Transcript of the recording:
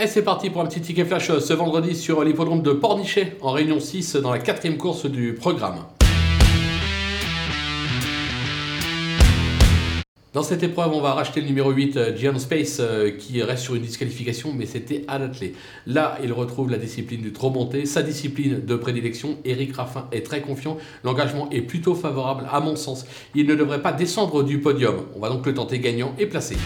Et c'est parti pour un petit ticket flash ce vendredi sur l'hippodrome de Pornichet en Réunion 6 dans la quatrième course du programme. Dans cette épreuve, on va racheter le numéro 8, euh, Gian Space, euh, qui reste sur une disqualification, mais c'était à l'attelé. Là, il retrouve la discipline du trop monté, sa discipline de prédilection. Eric Raffin est très confiant. L'engagement est plutôt favorable, à mon sens. Il ne devrait pas descendre du podium. On va donc le tenter gagnant et placé.